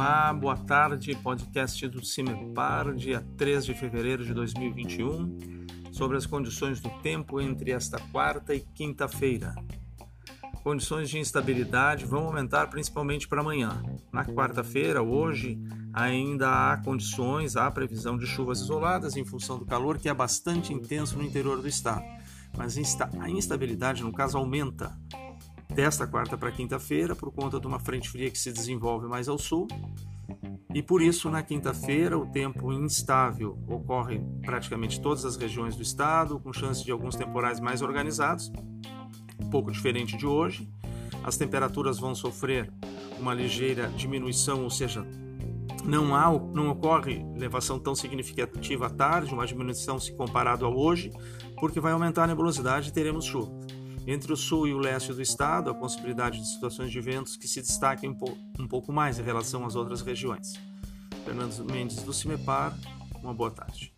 Olá, boa tarde, podcast do CIMEPAR, dia 3 de fevereiro de 2021, sobre as condições do tempo entre esta quarta e quinta-feira. Condições de instabilidade vão aumentar principalmente para amanhã. Na quarta-feira, hoje, ainda há condições, há previsão de chuvas isoladas em função do calor que é bastante intenso no interior do estado. Mas a instabilidade, no caso, aumenta desta quarta para quinta-feira, por conta de uma frente fria que se desenvolve mais ao sul. E por isso, na quinta-feira, o tempo instável ocorre em praticamente todas as regiões do estado, com chance de alguns temporais mais organizados, um pouco diferente de hoje. As temperaturas vão sofrer uma ligeira diminuição, ou seja, não, há, não ocorre elevação tão significativa à tarde, uma diminuição se comparado a hoje, porque vai aumentar a nebulosidade e teremos chuva. Entre o sul e o leste do estado, a possibilidade de situações de ventos que se destaquem um, po pouco mais em relação às outras regiões. Fernando Mendes do CIMEPAR, uma boa tarde.